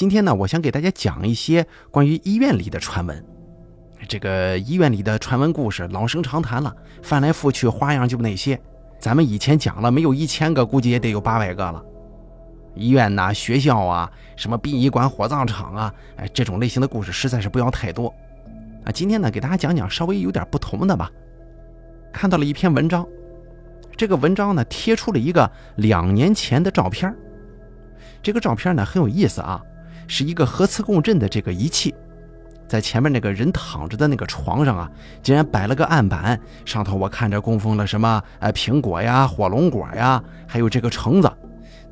今天呢，我想给大家讲一些关于医院里的传闻。这个医院里的传闻故事老生常谈了，翻来覆去花样就那些。咱们以前讲了没有一千个，估计也得有八百个了。医院呐、学校啊、什么殡仪馆、火葬场啊，哎，这种类型的故事实在是不要太多。啊，今天呢，给大家讲讲稍微有点不同的吧。看到了一篇文章，这个文章呢贴出了一个两年前的照片。这个照片呢很有意思啊，是一个核磁共振的这个仪器，在前面那个人躺着的那个床上啊，竟然摆了个案板，上头我看着供奉了什么呃苹果呀、火龙果呀，还有这个橙子，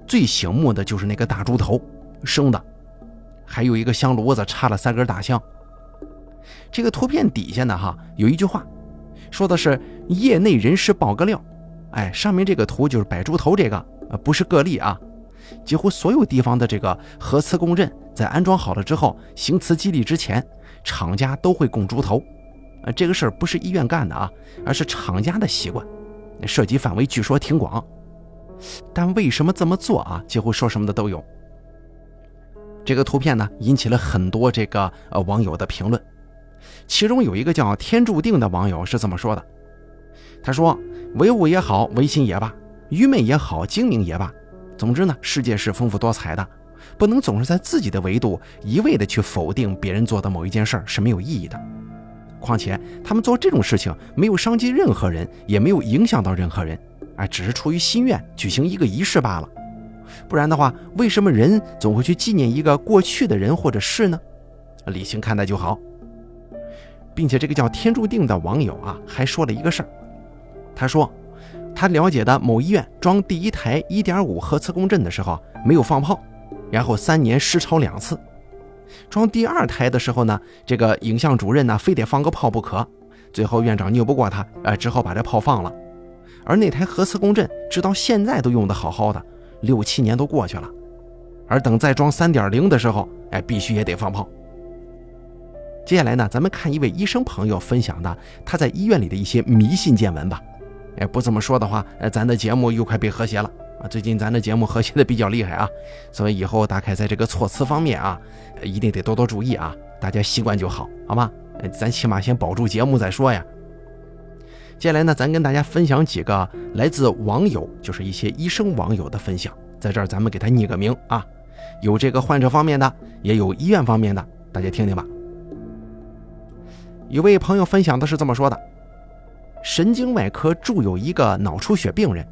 最醒目的就是那个大猪头生的，还有一个香炉子插了三根大香。这个图片底下呢哈有一句话。说的是业内人士爆个料，哎，上面这个图就是摆猪头这个，呃，不是个例啊。几乎所有地方的这个核磁共振在安装好了之后，行磁激励之前，厂家都会供猪头。呃，这个事儿不是医院干的啊，而是厂家的习惯，涉及范围据说挺广。但为什么这么做啊？几乎说什么的都有。这个图片呢，引起了很多这个呃网友的评论。其中有一个叫“天注定”的网友是这么说的：“他说，唯物也好，唯心也罢，愚昧也好，精明也罢，总之呢，世界是丰富多彩的，不能总是在自己的维度一味的去否定别人做的某一件事儿是没有意义的。况且他们做这种事情没有伤及任何人，也没有影响到任何人，哎，只是出于心愿举行一个仪式罢了。不然的话，为什么人总会去纪念一个过去的人或者事呢？理性看待就好。”并且这个叫天注定的网友啊，还说了一个事儿。他说，他了解的某医院装第一台1.5核磁共振的时候没有放炮，然后三年失超两次。装第二台的时候呢，这个影像主任呢非得放个炮不可，最后院长拗不过他，呃，只好把这炮放了。而那台核磁共振直到现在都用得好好的，六七年都过去了。而等再装3.0的时候，哎，必须也得放炮。接下来呢，咱们看一位医生朋友分享的他在医院里的一些迷信见闻吧。哎，不这么说的话，呃，咱的节目又快被和谐了啊！最近咱的节目和谐的比较厉害啊，所以以后大概在这个措辞方面啊，一定得多多注意啊，大家习惯就好，好吗？咱起码先保住节目再说呀。接下来呢，咱跟大家分享几个来自网友，就是一些医生网友的分享，在这儿咱们给他拟个名啊，有这个患者方面的，也有医院方面的，大家听听吧。有位朋友分享的是这么说的：神经外科住有一个脑出血病人，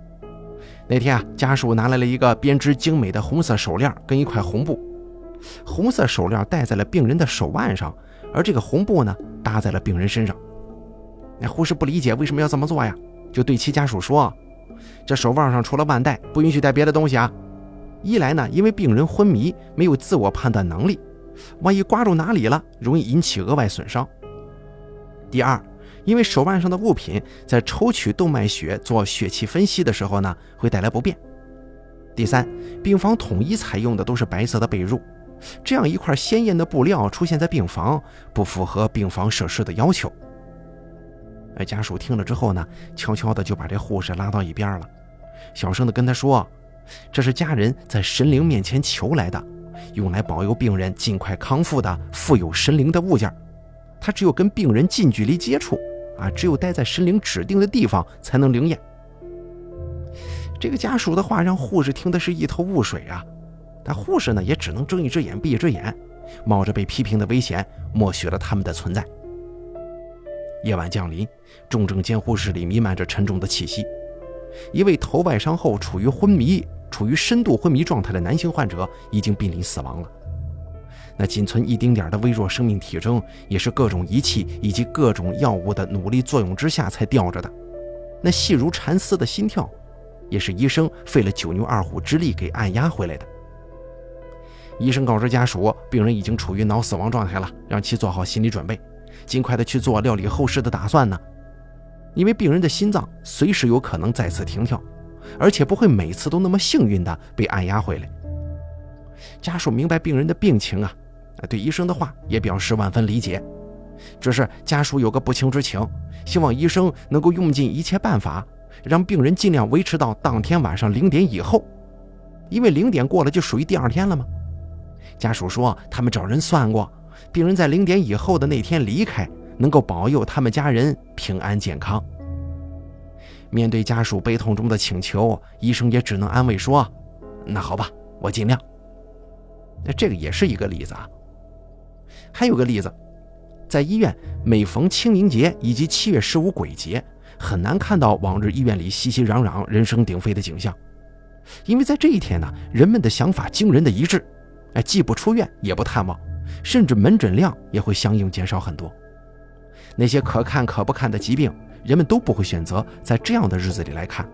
那天啊，家属拿来了一个编织精美的红色手链跟一块红布，红色手链戴在了病人的手腕上，而这个红布呢搭在了病人身上。那护士不理解为什么要这么做呀，就对其家属说：“这手腕上除了腕带，不允许带别的东西啊。一来呢，因为病人昏迷，没有自我判断能力，万一刮住哪里了，容易引起额外损伤。”第二，因为手腕上的物品在抽取动脉血做血气分析的时候呢，会带来不便。第三，病房统一采用的都是白色的被褥，这样一块鲜艳的布料出现在病房，不符合病房设施的要求。哎，家属听了之后呢，悄悄的就把这护士拉到一边了，小声的跟他说：“这是家人在神灵面前求来的，用来保佑病人尽快康复的富有神灵的物件。”他只有跟病人近距离接触，啊，只有待在神灵指定的地方才能灵验。这个家属的话让护士听的是一头雾水啊，但护士呢也只能睁一只眼闭一只眼，冒着被批评的危险，默许了他们的存在。夜晚降临，重症监护室里弥漫着沉重的气息，一位头外伤后处于昏迷、处于深度昏迷状态的男性患者已经濒临死亡了。那仅存一丁点的微弱生命体征，也是各种仪器以及各种药物的努力作用之下才吊着的。那细如蚕丝的心跳，也是医生费了九牛二虎之力给按压回来的。医生告知家属，病人已经处于脑死亡状态了，让其做好心理准备，尽快的去做料理后事的打算呢。因为病人的心脏随时有可能再次停跳，而且不会每次都那么幸运的被按压回来。家属明白病人的病情啊。对医生的话也表示万分理解，只是家属有个不情之请，希望医生能够用尽一切办法，让病人尽量维持到当天晚上零点以后，因为零点过了就属于第二天了吗？家属说他们找人算过，病人在零点以后的那天离开，能够保佑他们家人平安健康。面对家属悲痛中的请求，医生也只能安慰说：“那好吧，我尽量。”那这个也是一个例子啊。还有个例子，在医院每逢清明节以及七月十五鬼节，很难看到往日医院里熙熙攘攘、人声鼎沸的景象，因为在这一天呢，人们的想法惊人的一致，哎，既不出院，也不探望，甚至门诊量也会相应减少很多。那些可看可不看的疾病。人们都不会选择在这样的日子里来看，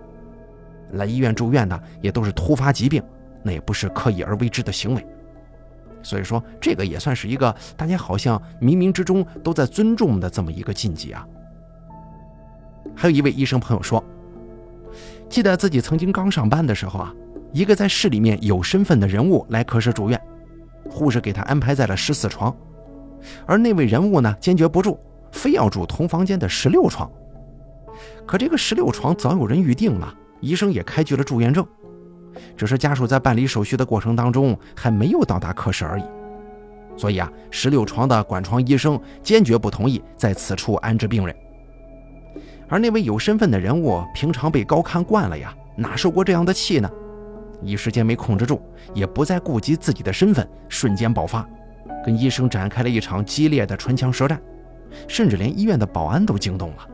来医院住院的也都是突发疾病，那也不是刻意而为之的行为。所以说，这个也算是一个大家好像冥冥之中都在尊重的这么一个禁忌啊。还有一位医生朋友说，记得自己曾经刚上班的时候啊，一个在市里面有身份的人物来科室住院，护士给他安排在了十四床，而那位人物呢坚决不住，非要住同房间的十六床。可这个十六床早有人预定了，医生也开具了住院证，只是家属在办理手续的过程当中还没有到达科室而已。所以啊，十六床的管床医生坚决不同意在此处安置病人。而那位有身份的人物平常被高看惯了呀，哪受过这样的气呢？一时间没控制住，也不再顾及自己的身份，瞬间爆发，跟医生展开了一场激烈的唇枪舌战，甚至连医院的保安都惊动了。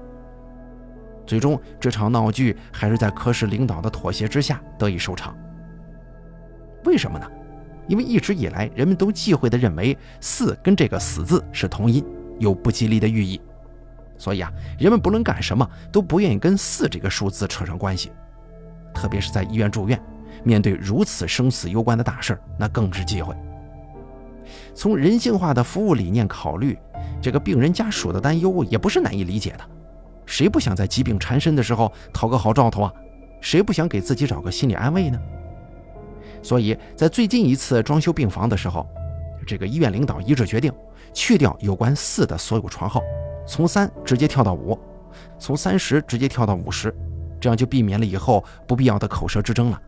最终，这场闹剧还是在科室领导的妥协之下得以收场。为什么呢？因为一直以来，人们都忌讳地认为“四”跟这个“死”字是同音，有不吉利的寓意，所以啊，人们不论干什么都不愿意跟“四”这个数字扯上关系。特别是在医院住院，面对如此生死攸关的大事那更是忌讳。从人性化的服务理念考虑，这个病人家属的担忧也不是难以理解的。谁不想在疾病缠身的时候讨个好兆头啊？谁不想给自己找个心理安慰呢？所以在最近一次装修病房的时候，这个医院领导一致决定去掉有关四的所有床号，从三直接跳到五，从三十直接跳到五十，这样就避免了以后不必要的口舌之争了。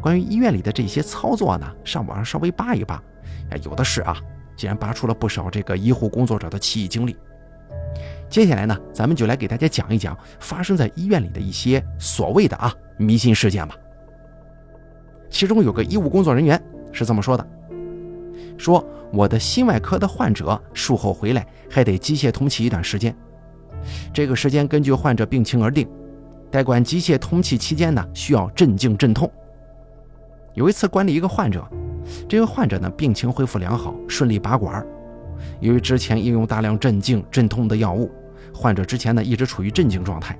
关于医院里的这些操作呢，上网上稍微扒一扒，有的是啊，竟然扒出了不少这个医护工作者的奇异经历。接下来呢，咱们就来给大家讲一讲发生在医院里的一些所谓的啊迷信事件吧。其中有个医务工作人员是这么说的：“说我的心外科的患者术后回来还得机械通气一段时间，这个时间根据患者病情而定。待管机械通气期间呢，需要镇静镇痛。有一次管理一个患者，这个患者呢病情恢复良好，顺利拔管。”由于之前应用大量镇静镇痛的药物，患者之前呢一直处于镇静状态，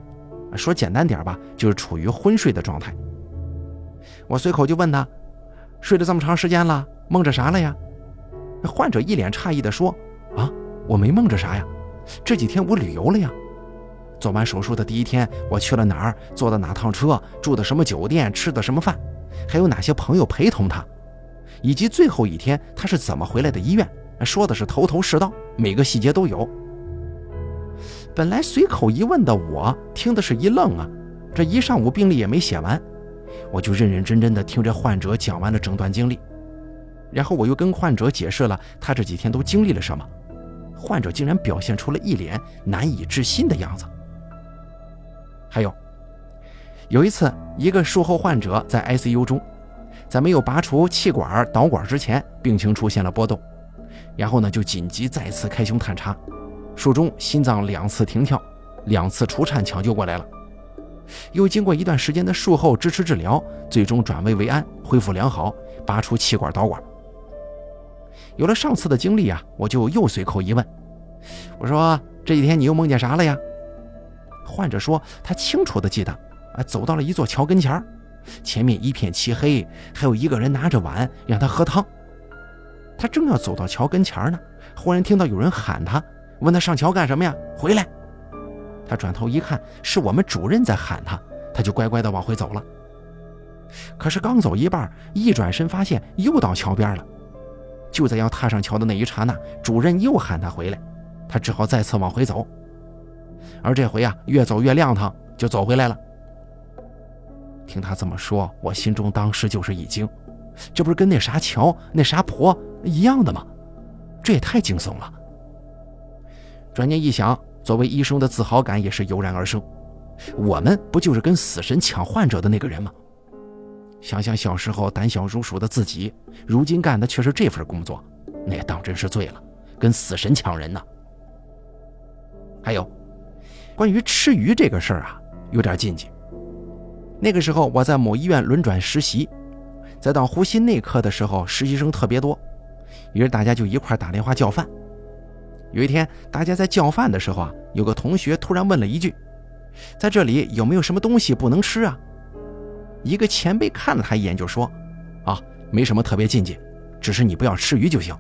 说简单点吧，就是处于昏睡的状态。我随口就问他，睡了这么长时间了，梦着啥了呀？患者一脸诧异地说：“啊，我没梦着啥呀，这几天我旅游了呀。做完手术的第一天，我去了哪儿，坐的哪趟车，住的什么酒店，吃的什么饭，还有哪些朋友陪同他，以及最后一天他是怎么回来的医院。”说的是头头是道，每个细节都有。本来随口一问的我，听的是一愣啊！这一上午病历也没写完，我就认认真真的听着患者讲完了整段经历，然后我又跟患者解释了他这几天都经历了什么，患者竟然表现出了一脸难以置信的样子。还有，有一次，一个术后患者在 ICU 中，在没有拔除气管导管之前，病情出现了波动。然后呢，就紧急再次开胸探查，术中心脏两次停跳，两次除颤抢救过来了。又经过一段时间的术后支持治疗，最终转危为安，恢复良好，拔出气管导管。有了上次的经历啊，我就又随口一问，我说这几天你又梦见啥了呀？患者说他清楚的记得，啊，走到了一座桥跟前前面一片漆黑，还有一个人拿着碗让他喝汤。他正要走到桥跟前呢，忽然听到有人喊他，问他上桥干什么呀？回来！他转头一看，是我们主任在喊他，他就乖乖的往回走了。可是刚走一半，一转身发现又到桥边了。就在要踏上桥的那一刹那，主任又喊他回来，他只好再次往回走。而这回啊，越走越亮堂，就走回来了。听他这么说，我心中当时就是一惊。这不是跟那啥桥、那啥婆一样的吗？这也太惊悚了。转念一想，作为医生的自豪感也是油然而生。我们不就是跟死神抢患者的那个人吗？想想小时候胆小如鼠的自己，如今干的却是这份工作，那也当真是醉了，跟死神抢人呢。还有，关于吃鱼这个事儿啊，有点禁忌。那个时候我在某医院轮转实习，在到呼吸内科的时候，实习生特别多，于是大家就一块打电话叫饭。有一天，大家在叫饭的时候啊，有个同学突然问了一句：“在这里有没有什么东西不能吃啊？”一个前辈看了他一眼就说：“啊，没什么特别禁忌，只是你不要吃鱼就行。”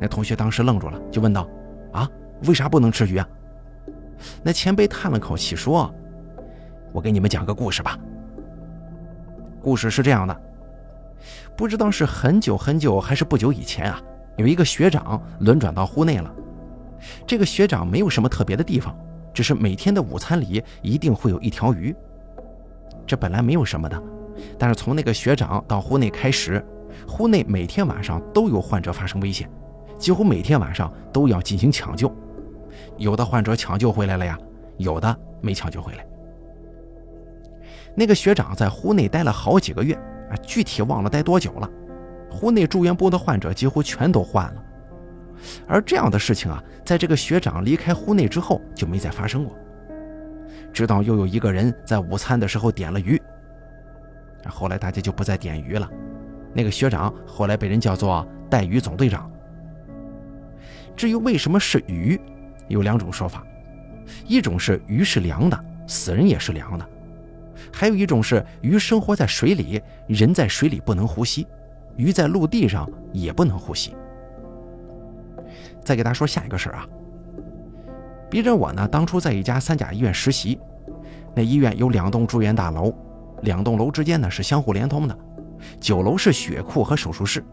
那同学当时愣住了，就问道：“啊，为啥不能吃鱼啊？”那前辈叹了口气说。我给你们讲个故事吧。故事是这样的，不知道是很久很久还是不久以前啊，有一个学长轮转到户内了。这个学长没有什么特别的地方，只是每天的午餐里一定会有一条鱼。这本来没有什么的，但是从那个学长到户内开始，户内每天晚上都有患者发生危险，几乎每天晚上都要进行抢救。有的患者抢救回来了呀，有的没抢救回来。那个学长在户内待了好几个月具体忘了待多久了。呼内住院部的患者几乎全都换了，而这样的事情啊，在这个学长离开呼内之后就没再发生过。直到又有一个人在午餐的时候点了鱼，后来大家就不再点鱼了。那个学长后来被人叫做带鱼总队长。至于为什么是鱼，有两种说法，一种是鱼是凉的，死人也是凉的。还有一种是鱼生活在水里，人在水里不能呼吸，鱼在陆地上也不能呼吸。再给大家说下一个事儿啊，逼着我呢，当初在一家三甲医院实习，那医院有两栋住院大楼，两栋楼之间呢是相互连通的，九楼是血库和手术室，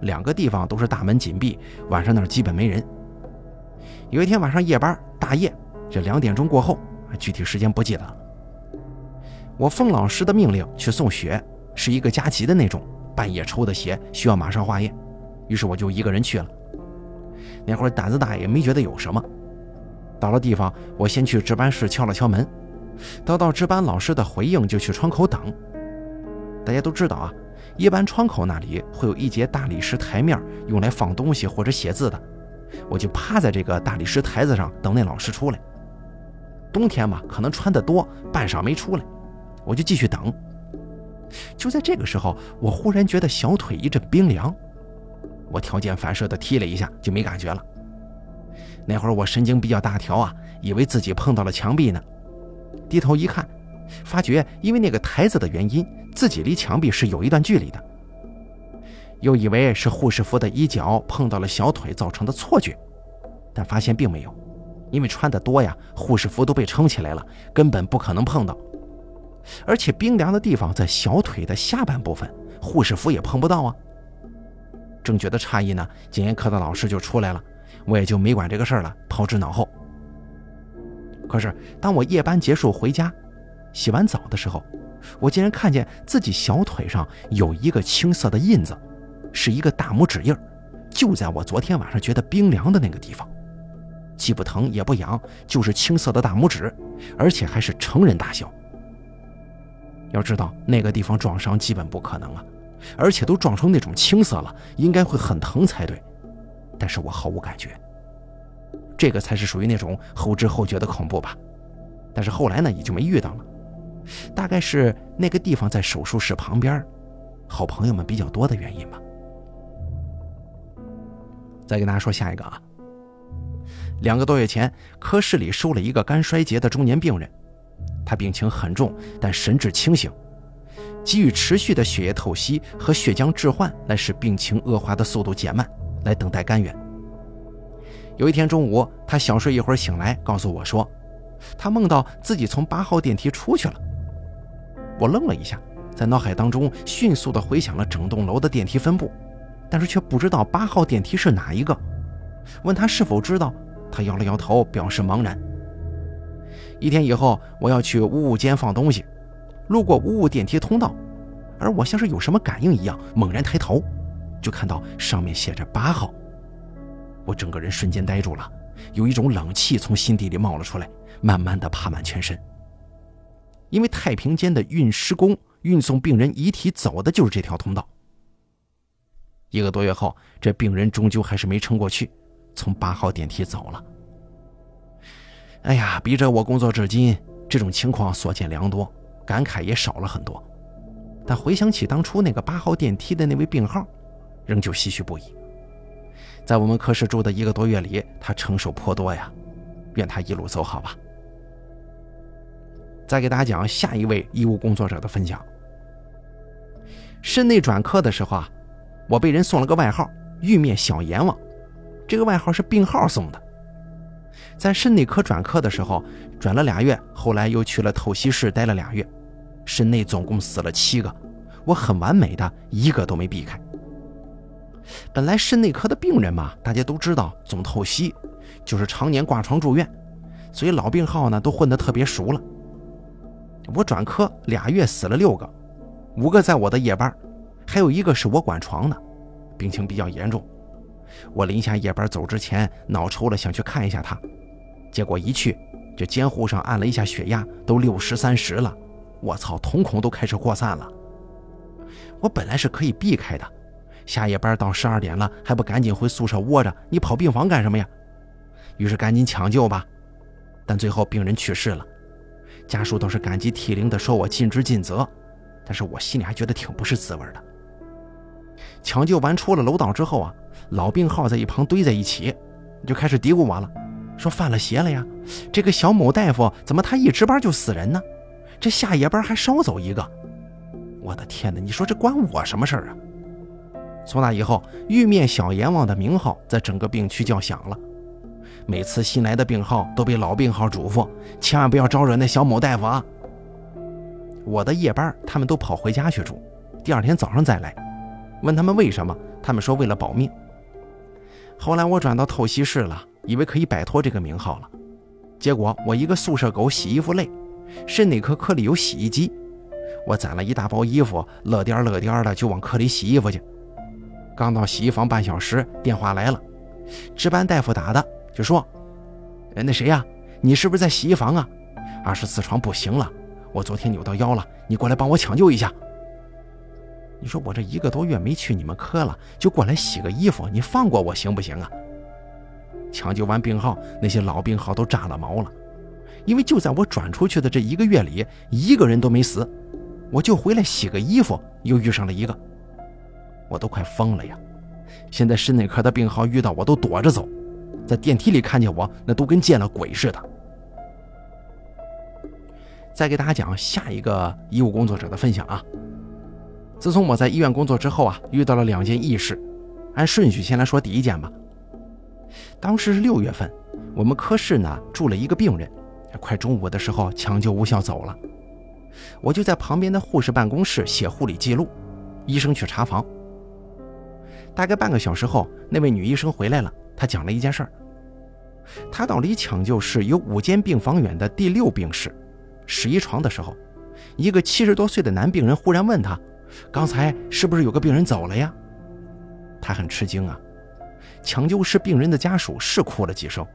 两个地方都是大门紧闭，晚上那儿基本没人。有一天晚上夜班大夜，这两点钟过后，具体时间不记得了。我奉老师的命令去送血，是一个加急的那种，半夜抽的血需要马上化验，于是我就一个人去了。那会儿胆子大也没觉得有什么。到了地方，我先去值班室敲了敲门，得到值班老师的回应，就去窗口等。大家都知道啊，一般窗口那里会有一节大理石台面，用来放东西或者写字的。我就趴在这个大理石台子上等那老师出来。冬天嘛，可能穿得多，半晌没出来。我就继续等。就在这个时候，我忽然觉得小腿一阵冰凉，我条件反射的踢了一下，就没感觉了。那会儿我神经比较大条啊，以为自己碰到了墙壁呢。低头一看，发觉因为那个台子的原因，自己离墙壁是有一段距离的。又以为是护士服的衣角碰到了小腿造成的错觉，但发现并没有，因为穿的多呀，护士服都被撑起来了，根本不可能碰到。而且冰凉的地方在小腿的下半部分，护士服也碰不到啊。正觉得诧异呢，检验科的老师就出来了，我也就没管这个事儿了，抛之脑后。可是当我夜班结束回家，洗完澡的时候，我竟然看见自己小腿上有一个青色的印子，是一个大拇指印儿就在我昨天晚上觉得冰凉的那个地方，既不疼也不痒，就是青色的大拇指，而且还是成人大小。要知道那个地方撞伤基本不可能啊，而且都撞成那种青色了，应该会很疼才对。但是我毫无感觉，这个才是属于那种后知后觉的恐怖吧。但是后来呢，也就没遇到了。大概是那个地方在手术室旁边，好朋友们比较多的原因吧。再跟大家说下一个啊，两个多月前，科室里收了一个肝衰竭的中年病人。他病情很重，但神志清醒，给予持续的血液透析和血浆置换来使病情恶化的速度减慢，来等待肝源。有一天中午，他小睡一会儿醒来，告诉我说，他梦到自己从八号电梯出去了。我愣了一下，在脑海当中迅速地回想了整栋楼的电梯分布，但是却不知道八号电梯是哪一个。问他是否知道，他摇了摇头，表示茫然。一天以后，我要去五五间放东西，路过五五电梯通道，而我像是有什么感应一样，猛然抬头，就看到上面写着八号。我整个人瞬间呆住了，有一种冷气从心底里冒了出来，慢慢的爬满全身。因为太平间的运尸工运送病人遗体走的就是这条通道。一个多月后，这病人终究还是没撑过去，从八号电梯走了。哎呀，逼着我工作至今，这种情况所见良多，感慨也少了很多。但回想起当初那个八号电梯的那位病号，仍旧唏嘘不已。在我们科室住的一个多月里，他承受颇多呀，愿他一路走好吧。再给大家讲下一位医务工作者的分享。肾内转科的时候啊，我被人送了个外号“玉面小阎王”，这个外号是病号送的。在肾内科转科的时候，转了俩月，后来又去了透析室待了俩月，肾内总共死了七个，我很完美的一个都没避开。本来肾内科的病人嘛，大家都知道，总透析就是常年挂床住院，所以老病号呢都混得特别熟了。我转科俩月死了六个，五个在我的夜班，还有一个是我管床的，病情比较严重。我临下夜班走之前脑抽了，想去看一下他，结果一去，这监护上按了一下血压，都六十三十了。我操，瞳孔都开始扩散了。我本来是可以避开的，下夜班到十二点了，还不赶紧回宿舍窝着？你跑病房干什么呀？于是赶紧抢救吧，但最后病人去世了。家属都是感激涕零的说：“我尽职尽责。”但是我心里还觉得挺不是滋味的。抢救完出了楼道之后啊，老病号在一旁堆在一起，就开始嘀咕我了，说犯了邪了呀！这个小某大夫怎么他一值班就死人呢？这下夜班还捎走一个！我的天哪！你说这关我什么事儿啊？从那以后，玉面小阎王的名号在整个病区叫响了。每次新来的病号都被老病号嘱咐，千万不要招惹那小某大夫啊。我的夜班，他们都跑回家去住，第二天早上再来。问他们为什么，他们说为了保命。后来我转到透析室了，以为可以摆脱这个名号了，结果我一个宿舍狗洗衣服累，肾内科科里有洗衣机，我攒了一大包衣服，乐颠乐颠的就往科里洗衣服去。刚到洗衣房半小时，电话来了，值班大夫打的。就说：“，那谁呀？你是不是在洗衣房啊？二十四床不行了，我昨天扭到腰了，你过来帮我抢救一下。”你说我这一个多月没去你们科了，就过来洗个衣服，你放过我行不行啊？抢救完病号，那些老病号都炸了毛了，因为就在我转出去的这一个月里，一个人都没死，我就回来洗个衣服，又遇上了一个，我都快疯了呀！现在肾内科的病号遇到我都躲着走。在电梯里看见我，那都跟见了鬼似的。再给大家讲下一个医务工作者的分享啊。自从我在医院工作之后啊，遇到了两件异事。按顺序先来说第一件吧。当时是六月份，我们科室呢住了一个病人，快中午的时候抢救无效走了，我就在旁边的护士办公室写护理记录，医生去查房。大概半个小时后，那位女医生回来了，她讲了一件事儿。她到离抢救室有五间病房远的第六病室，十一床的时候，一个七十多岁的男病人忽然问她：“刚才是不是有个病人走了呀？”她很吃惊啊。抢救室病人的家属是哭了几声，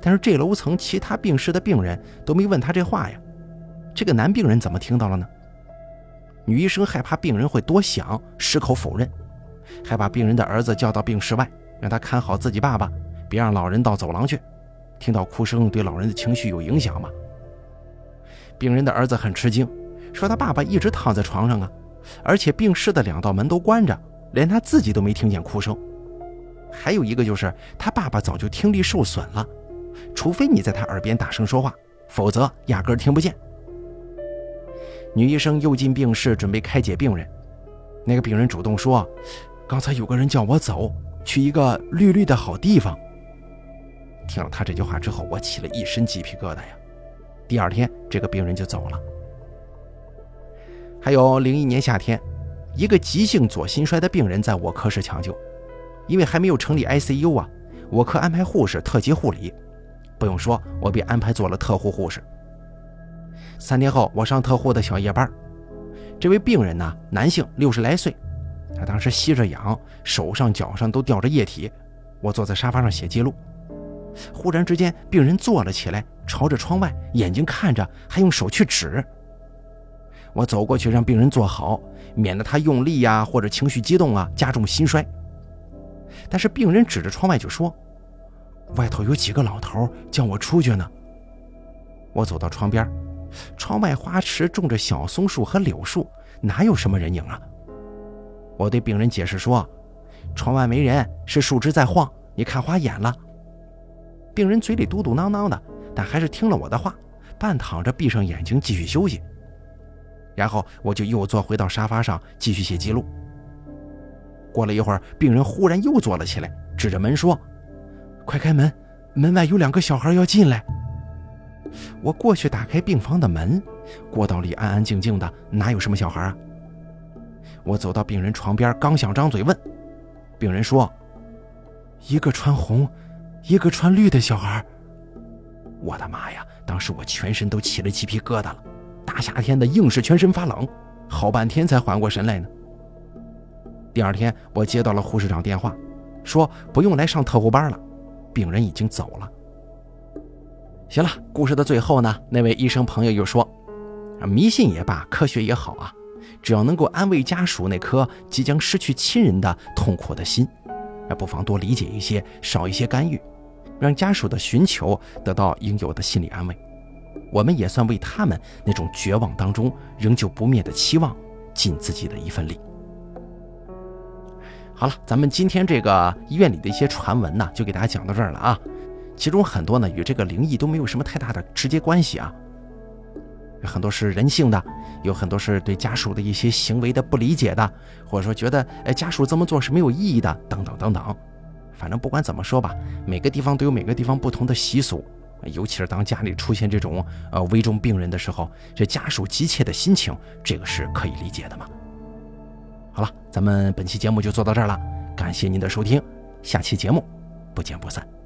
但是这楼层其他病室的病人都没问他这话呀。这个男病人怎么听到了呢？女医生害怕病人会多想，矢口否认，还把病人的儿子叫到病室外，让他看好自己爸爸，别让老人到走廊去。听到哭声对老人的情绪有影响吗？病人的儿子很吃惊，说他爸爸一直躺在床上啊，而且病室的两道门都关着，连他自己都没听见哭声。还有一个就是他爸爸早就听力受损了，除非你在他耳边大声说话，否则压根听不见。女医生又进病室准备开解病人，那个病人主动说：“刚才有个人叫我走，去一个绿绿的好地方。”听了他这句话之后，我起了一身鸡皮疙瘩呀。第二天，这个病人就走了。还有零一年夏天，一个急性左心衰的病人在我科室抢救，因为还没有成立 ICU 啊，我科安排护士特级护理。不用说，我被安排做了特护护士。三天后，我上特护的小夜班，这位病人呢，男性，六十来岁，他当时吸着氧，手上脚上都吊着液体。我坐在沙发上写记录，忽然之间，病人坐了起来，朝着窗外，眼睛看着，还用手去指。我走过去让病人坐好，免得他用力呀或者情绪激动啊加重心衰。但是病人指着窗外就说：“外头有几个老头叫我出去呢。”我走到窗边，窗外花池种着小松树和柳树，哪有什么人影啊？我对病人解释说。窗外没人，是树枝在晃，你看花眼了。病人嘴里嘟嘟囔囔的，但还是听了我的话，半躺着，闭上眼睛继续休息。然后我就又坐回到沙发上继续写记录。过了一会儿，病人忽然又坐了起来，指着门说：“快开门，门外有两个小孩要进来。”我过去打开病房的门，过道里安安静静的，哪有什么小孩啊？我走到病人床边，刚想张嘴问。病人说：“一个穿红，一个穿绿的小孩。”我的妈呀！当时我全身都起了鸡皮疙瘩了。大夏天的，硬是全身发冷，好半天才缓过神来呢。第二天，我接到了护士长电话，说不用来上特护班了，病人已经走了。行了，故事的最后呢，那位医生朋友又说：“迷信也罢，科学也好啊。”只要能够安慰家属那颗即将失去亲人的痛苦的心，那不妨多理解一些，少一些干预，让家属的寻求得到应有的心理安慰。我们也算为他们那种绝望当中仍旧不灭的期望尽自己的一份力。好了，咱们今天这个医院里的一些传闻呢，就给大家讲到这儿了啊。其中很多呢与这个灵异都没有什么太大的直接关系啊。很多是人性的，有很多是对家属的一些行为的不理解的，或者说觉得哎家属这么做是没有意义的，等等等等。反正不管怎么说吧，每个地方都有每个地方不同的习俗，尤其是当家里出现这种呃危重病人的时候，这家属急切的心情，这个是可以理解的嘛。好了，咱们本期节目就做到这儿了，感谢您的收听，下期节目不见不散。